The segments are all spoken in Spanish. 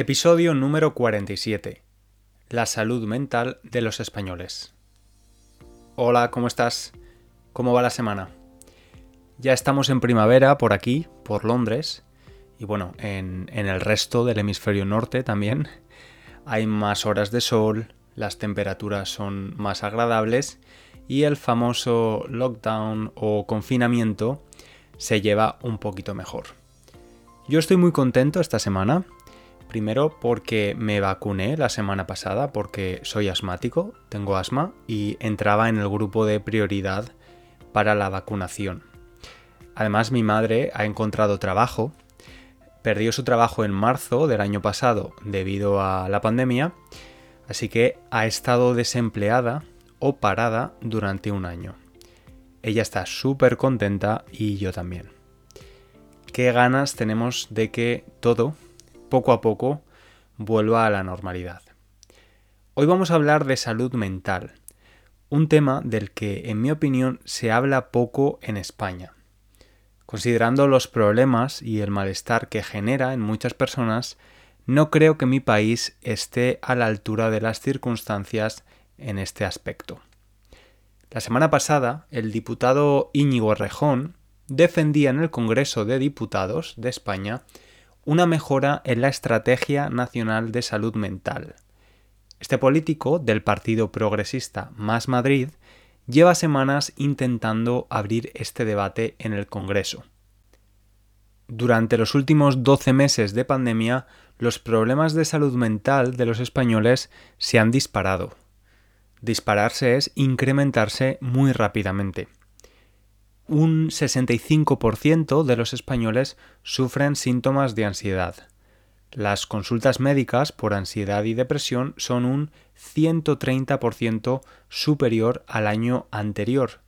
Episodio número 47. La salud mental de los españoles. Hola, ¿cómo estás? ¿Cómo va la semana? Ya estamos en primavera por aquí, por Londres, y bueno, en, el resto del hemisferio norte también. Hay más horas de sol, las temperaturas son más agradables y el famoso lockdown o confinamiento se lleva un poquito mejor. Yo estoy muy contento esta semana Primero porque me vacuné la semana pasada porque soy asmático, tengo asma y entraba en el grupo de prioridad para la vacunación. Además mi madre ha encontrado trabajo, perdió su trabajo en marzo del año pasado debido a la pandemia, así que ha estado desempleada o parada durante un año. Ella está súper contenta y yo también. Qué ganas tenemos de que todo poco a poco vuelva a la normalidad. Hoy vamos a hablar de salud mental, un tema del que, en mi opinión, se habla poco en España. Considerando los problemas y el malestar que genera en muchas personas, no creo que mi país esté a la altura de las circunstancias en este aspecto. La semana pasada, el diputado Íñigo Rejón defendía en el Congreso de Diputados de España una mejora en la Estrategia Nacional de Salud Mental. Este político del Partido Progresista Más Madrid lleva semanas intentando abrir este debate en el Congreso. Durante los últimos 12 meses de pandemia, los problemas de salud mental de los españoles se han disparado. Dispararse es incrementarse muy rápidamente un 65% de los españoles sufren síntomas de ansiedad. Las consultas médicas por ansiedad y depresión son un 130% superior al año anterior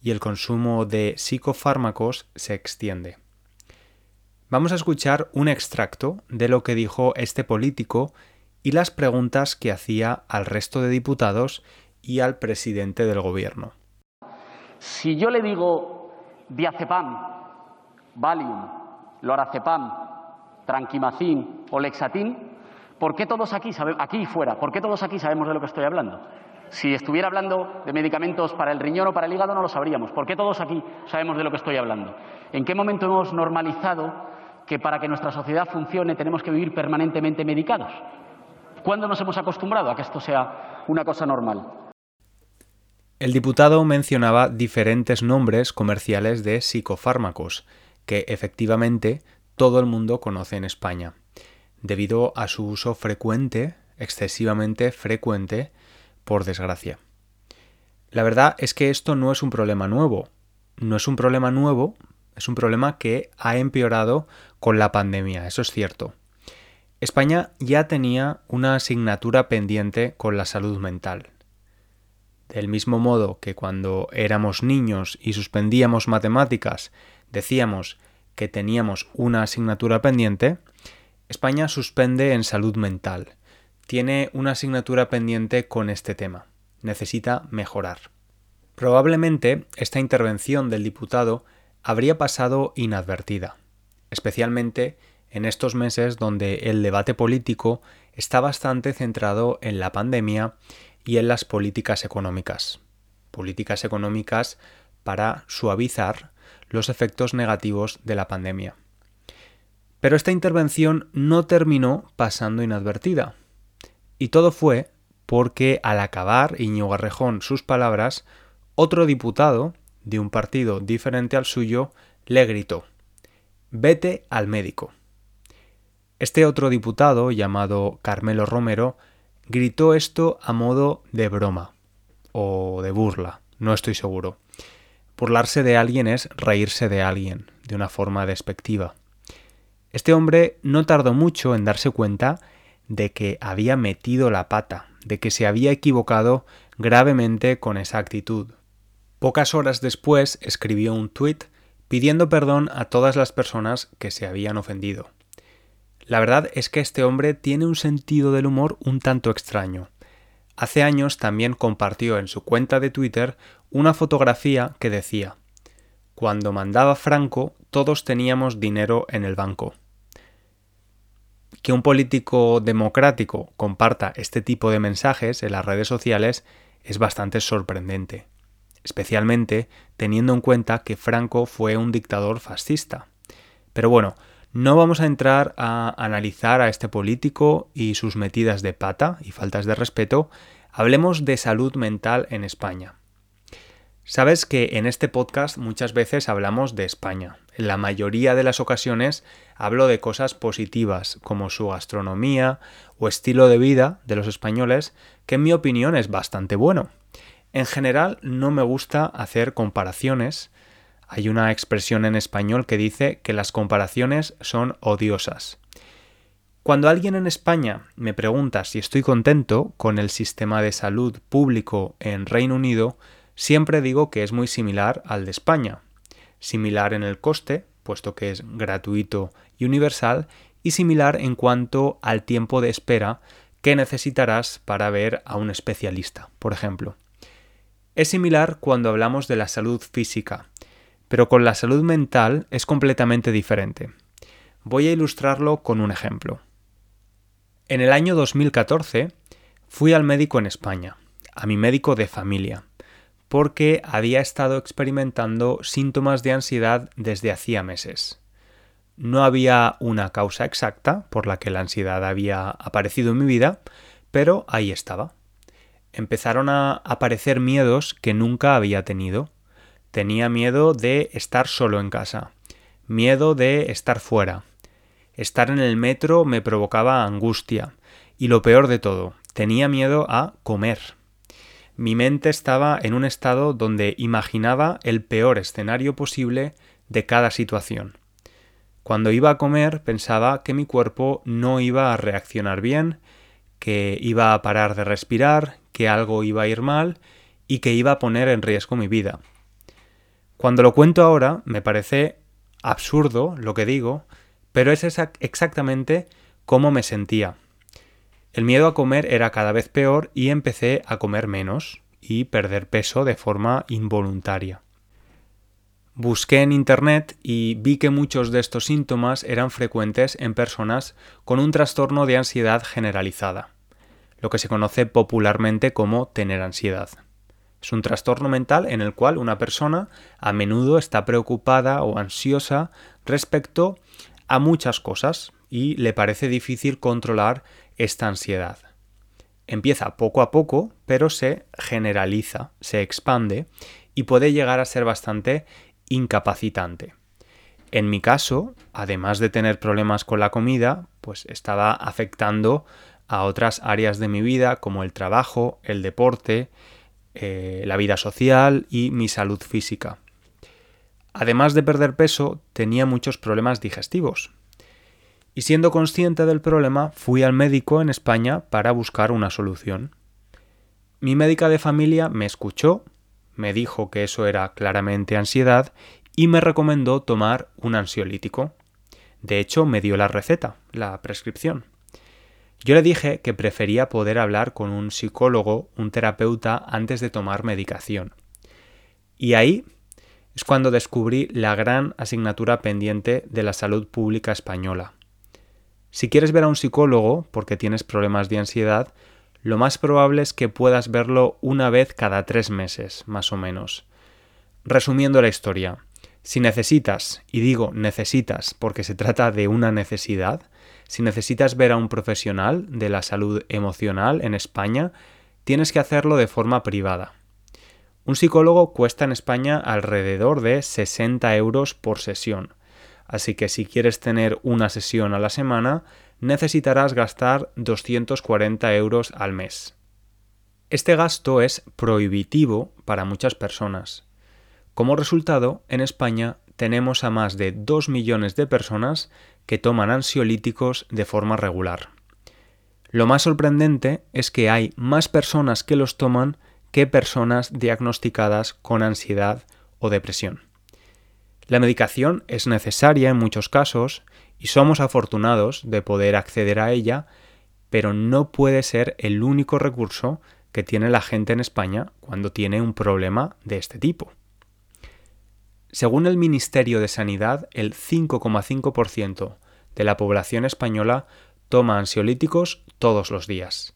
y el consumo de psicofármacos se extiende. Vamos a escuchar un extracto de lo que dijo este político y las preguntas que hacía al resto de diputados y al presidente del gobierno. Si yo le digo diazepam, Valium, lorazepam, tranquimacin o lexatin, ¿por qué todos aquí, aquí y fuera, por qué todos aquí sabemos de lo que estoy hablando? Si estuviera hablando de medicamentos para el riñón o para el hígado no lo sabríamos. ¿Por qué todos aquí sabemos de lo que estoy hablando? ¿En qué momento hemos normalizado que para que nuestra sociedad funcione tenemos que vivir permanentemente medicados? ¿Cuándo nos hemos acostumbrado a que esto sea una cosa normal? El diputado mencionaba diferentes nombres comerciales de psicofármacos que efectivamente todo el mundo conoce en España, debido a su uso frecuente, excesivamente frecuente, por desgracia. La verdad es que esto no es un problema nuevo. No es un problema nuevo, es un problema que ha empeorado con la pandemia, eso es cierto. España ya tenía una asignatura pendiente con la salud mental. Del mismo modo que cuando éramos niños y suspendíamos matemáticas decíamos que teníamos una asignatura pendiente, España suspende en salud mental. Tiene una asignatura pendiente con este tema. Necesita mejorar. Probablemente esta intervención del diputado habría pasado inadvertida, especialmente en estos meses donde el debate político está bastante centrado en la pandemia y en las políticas económicas. Políticas económicas para suavizar los efectos negativos de la pandemia. Pero esta intervención no terminó pasando inadvertida. Y todo fue porque al acabar Iñigo Garrejón sus palabras, otro diputado de un partido diferente al suyo le gritó, vete al médico. Este otro diputado, llamado Carmelo Romero, gritó esto a modo de broma o de burla, no estoy seguro. Burlarse de alguien es reírse de alguien, de una forma despectiva. Este hombre no tardó mucho en darse cuenta de que había metido la pata, de que se había equivocado gravemente con esa actitud. Pocas horas después escribió un tuit pidiendo perdón a todas las personas que se habían ofendido. La verdad es que este hombre tiene un sentido del humor un tanto extraño. Hace años también compartió en su cuenta de Twitter una fotografía que decía Cuando mandaba Franco todos teníamos dinero en el banco. que un político democrático comparta este tipo de mensajes en las redes sociales es bastante sorprendente, especialmente teniendo en cuenta que Franco fue un dictador fascista. Pero bueno, no vamos a entrar a analizar a este político y sus metidas de pata y faltas de respeto, hablemos de salud mental en España. Sabes que en este podcast muchas veces hablamos de España. En la mayoría de las ocasiones hablo de cosas positivas, como su gastronomía o estilo de vida de los españoles, que en mi opinión es bastante bueno. En general no me gusta hacer comparaciones. Hay una expresión en español que dice que las comparaciones son odiosas. Cuando alguien en España me pregunta si estoy contento con el sistema de salud público en Reino Unido, siempre digo que es muy similar al de España. Similar en el coste, puesto que es gratuito y universal, y similar en cuanto al tiempo de espera que necesitarás para ver a un especialista, por ejemplo. Es similar cuando hablamos de la salud física, pero con la salud mental es completamente diferente. Voy a ilustrarlo con un ejemplo. En el año 2014 fui al médico en España, a mi médico de familia, porque había estado experimentando síntomas de ansiedad desde hacía meses. No había una causa exacta por la que la ansiedad había aparecido en mi vida, pero ahí estaba. Empezaron a aparecer miedos que nunca había tenido. Tenía miedo de estar solo en casa, miedo de estar fuera. Estar en el metro me provocaba angustia y lo peor de todo, tenía miedo a comer. Mi mente estaba en un estado donde imaginaba el peor escenario posible de cada situación. Cuando iba a comer pensaba que mi cuerpo no iba a reaccionar bien, que iba a parar de respirar, que algo iba a ir mal y que iba a poner en riesgo mi vida. Cuando lo cuento ahora me parece absurdo lo que digo, pero es exactamente cómo me sentía. El miedo a comer era cada vez peor y empecé a comer menos y perder peso de forma involuntaria. Busqué en Internet y vi que muchos de estos síntomas eran frecuentes en personas con un trastorno de ansiedad generalizada, lo que se conoce popularmente como tener ansiedad. Es un trastorno mental en el cual una persona a menudo está preocupada o ansiosa respecto a muchas cosas y le parece difícil controlar esta ansiedad. Empieza poco a poco, pero se generaliza, se expande y puede llegar a ser bastante incapacitante. En mi caso, además de tener problemas con la comida, pues estaba afectando a otras áreas de mi vida como el trabajo, el deporte, eh, la vida social y mi salud física. Además de perder peso, tenía muchos problemas digestivos, y siendo consciente del problema fui al médico en España para buscar una solución. Mi médica de familia me escuchó, me dijo que eso era claramente ansiedad y me recomendó tomar un ansiolítico. De hecho, me dio la receta, la prescripción. Yo le dije que prefería poder hablar con un psicólogo, un terapeuta, antes de tomar medicación. Y ahí es cuando descubrí la gran asignatura pendiente de la salud pública española, si quieres ver a un psicólogo porque tienes problemas de ansiedad, lo más probable es que puedas verlo una vez cada tres meses, más o menos. Resumiendo la historia, si necesitas, y digo necesitas porque se trata de una necesidad, si necesitas ver a un profesional de la salud emocional en España, tienes que hacerlo de forma privada. Un psicólogo cuesta en España alrededor de 60 euros por sesión. Así que si quieres tener una sesión a la semana, necesitarás gastar 240 euros al mes. Este gasto es prohibitivo para muchas personas. Como resultado, en España tenemos a más de 2 millones de personas que toman ansiolíticos de forma regular. Lo más sorprendente es que hay más personas que los toman que personas diagnosticadas con ansiedad o depresión. La medicación es necesaria en muchos casos y somos afortunados de poder acceder a ella, pero no puede ser el único recurso que tiene la gente en España cuando tiene un problema de este tipo. Según el Ministerio de Sanidad, el 5,5% de la población española toma ansiolíticos todos los días.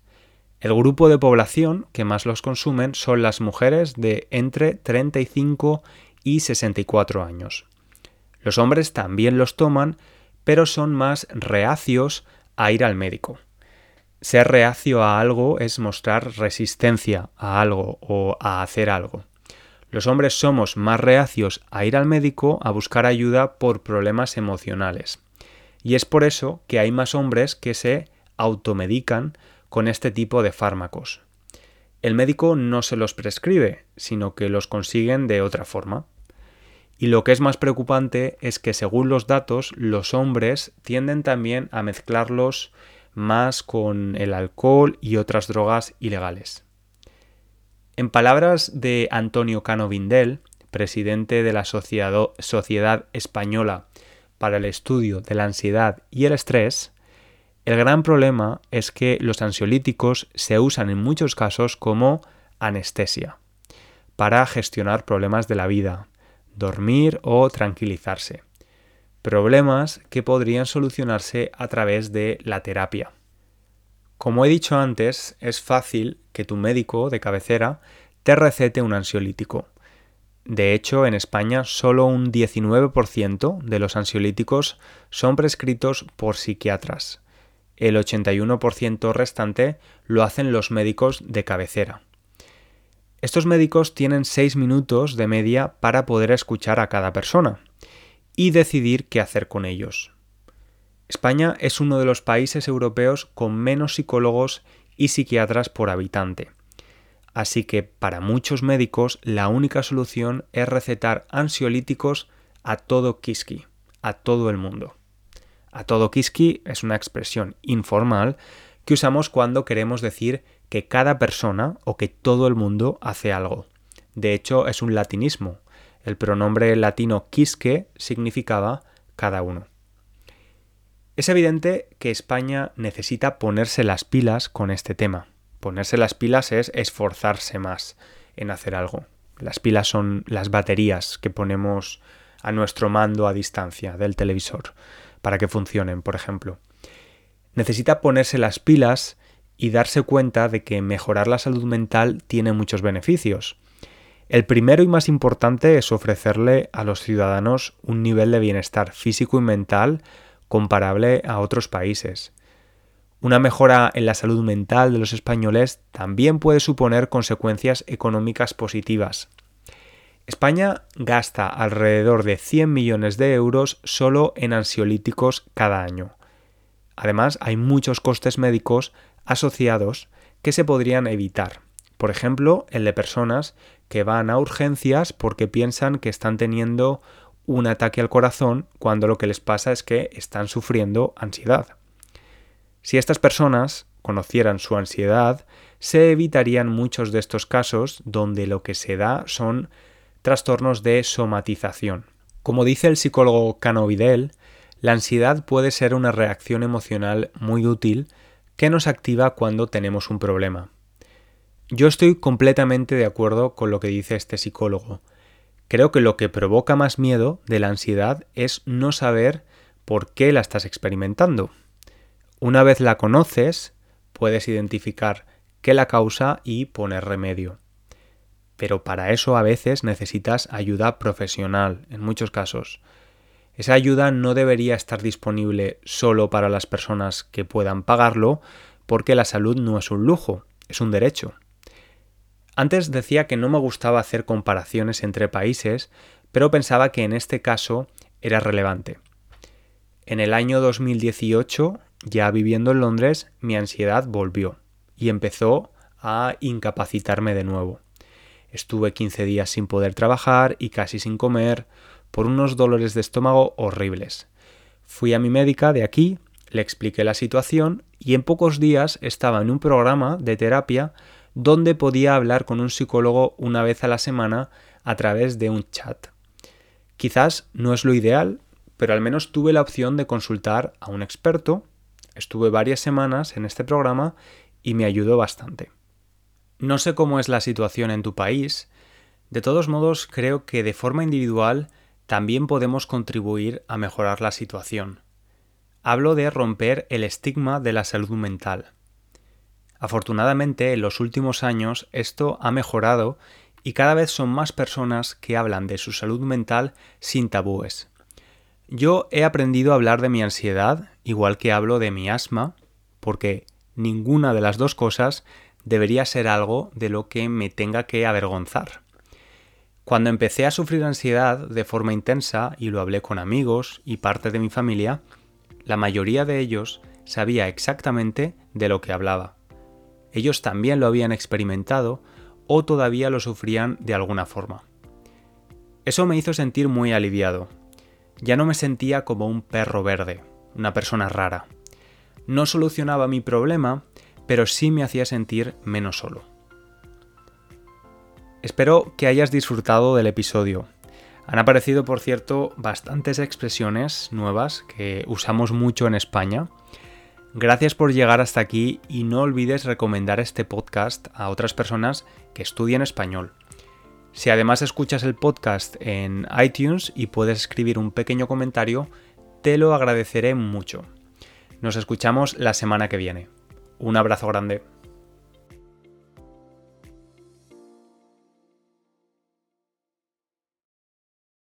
El grupo de población que más los consumen son las mujeres de entre 35 y 64 años. Los hombres también los toman, pero son más reacios a ir al médico. Ser reacio a algo es mostrar resistencia a algo o a hacer algo. Los hombres somos más reacios a ir al médico a buscar ayuda por problemas emocionales. Y es por eso que hay más hombres que se automedican con este tipo de fármacos. El médico no se los prescribe, sino que los consiguen de otra forma. Y lo que es más preocupante es que según los datos, los hombres tienden también a mezclarlos más con el alcohol y otras drogas ilegales. En palabras de Antonio Cano Vindel, presidente de la Sociedad Española para el Estudio de la Ansiedad y el Estrés, el gran problema es que los ansiolíticos se usan en muchos casos como anestesia para gestionar problemas de la vida, dormir o tranquilizarse. Problemas que podrían solucionarse a través de la terapia. Como he dicho antes, es fácil que tu médico de cabecera te recete un ansiolítico. De hecho, en España solo un 19% de los ansiolíticos son prescritos por psiquiatras el 81% restante lo hacen los médicos de cabecera. Estos médicos tienen 6 minutos de media para poder escuchar a cada persona y decidir qué hacer con ellos. España es uno de los países europeos con menos psicólogos y psiquiatras por habitante. Así que para muchos médicos la única solución es recetar ansiolíticos a todo Kiski, a todo el mundo. A todo kiski es una expresión informal que usamos cuando queremos decir que cada persona o que todo el mundo hace algo. De hecho, es un latinismo. El pronombre latino quisque significaba cada uno. Es evidente que España necesita ponerse las pilas con este tema. Ponerse las pilas es esforzarse más en hacer algo. Las pilas son las baterías que ponemos a nuestro mando a distancia del televisor para que funcionen, por ejemplo. Necesita ponerse las pilas y darse cuenta de que mejorar la salud mental tiene muchos beneficios. El primero y más importante es ofrecerle a los ciudadanos un nivel de bienestar físico y mental comparable a otros países. Una mejora en la salud mental de los españoles también puede suponer consecuencias económicas positivas. España gasta alrededor de 100 millones de euros solo en ansiolíticos cada año. Además, hay muchos costes médicos asociados que se podrían evitar. Por ejemplo, el de personas que van a urgencias porque piensan que están teniendo un ataque al corazón cuando lo que les pasa es que están sufriendo ansiedad. Si estas personas conocieran su ansiedad, se evitarían muchos de estos casos donde lo que se da son trastornos de somatización. Como dice el psicólogo Cano Vidal, la ansiedad puede ser una reacción emocional muy útil que nos activa cuando tenemos un problema. Yo estoy completamente de acuerdo con lo que dice este psicólogo. Creo que lo que provoca más miedo de la ansiedad es no saber por qué la estás experimentando. Una vez la conoces, puedes identificar qué la causa y poner remedio pero para eso a veces necesitas ayuda profesional, en muchos casos. Esa ayuda no debería estar disponible solo para las personas que puedan pagarlo, porque la salud no es un lujo, es un derecho. Antes decía que no me gustaba hacer comparaciones entre países, pero pensaba que en este caso era relevante. En el año 2018, ya viviendo en Londres, mi ansiedad volvió y empezó a incapacitarme de nuevo. Estuve 15 días sin poder trabajar y casi sin comer por unos dolores de estómago horribles. Fui a mi médica de aquí, le expliqué la situación y en pocos días estaba en un programa de terapia donde podía hablar con un psicólogo una vez a la semana a través de un chat. Quizás no es lo ideal, pero al menos tuve la opción de consultar a un experto. Estuve varias semanas en este programa y me ayudó bastante. No sé cómo es la situación en tu país, de todos modos creo que de forma individual también podemos contribuir a mejorar la situación. hablo de romper el estigma de la salud mental. Afortunadamente, en los últimos años esto ha mejorado y cada vez son más personas que hablan de su salud mental sin tabúes. Yo he aprendido a hablar de mi ansiedad, igual que hablo de mi asma, porque ninguna de las dos cosas debería ser algo de lo que me tenga que avergonzar. Cuando empecé a sufrir ansiedad de forma intensa y lo hablé con amigos y parte de mi familia, la mayoría de ellos sabía exactamente de lo que hablaba. Ellos también lo habían experimentado o todavía lo sufrían de alguna forma. Eso me hizo sentir muy aliviado. Ya no me sentía como un perro verde, una persona rara. No solucionaba mi problema, pero sí me hacía sentir menos solo. Espero que hayas disfrutado del episodio. Han aparecido, por cierto, bastantes expresiones nuevas que usamos mucho en España. Gracias por llegar hasta aquí y no olvides recomendar este podcast a otras personas que estudian español. Si además escuchas el podcast en iTunes y puedes escribir un pequeño comentario, te lo agradeceré mucho. Nos escuchamos la semana que viene. Un abrazo grande.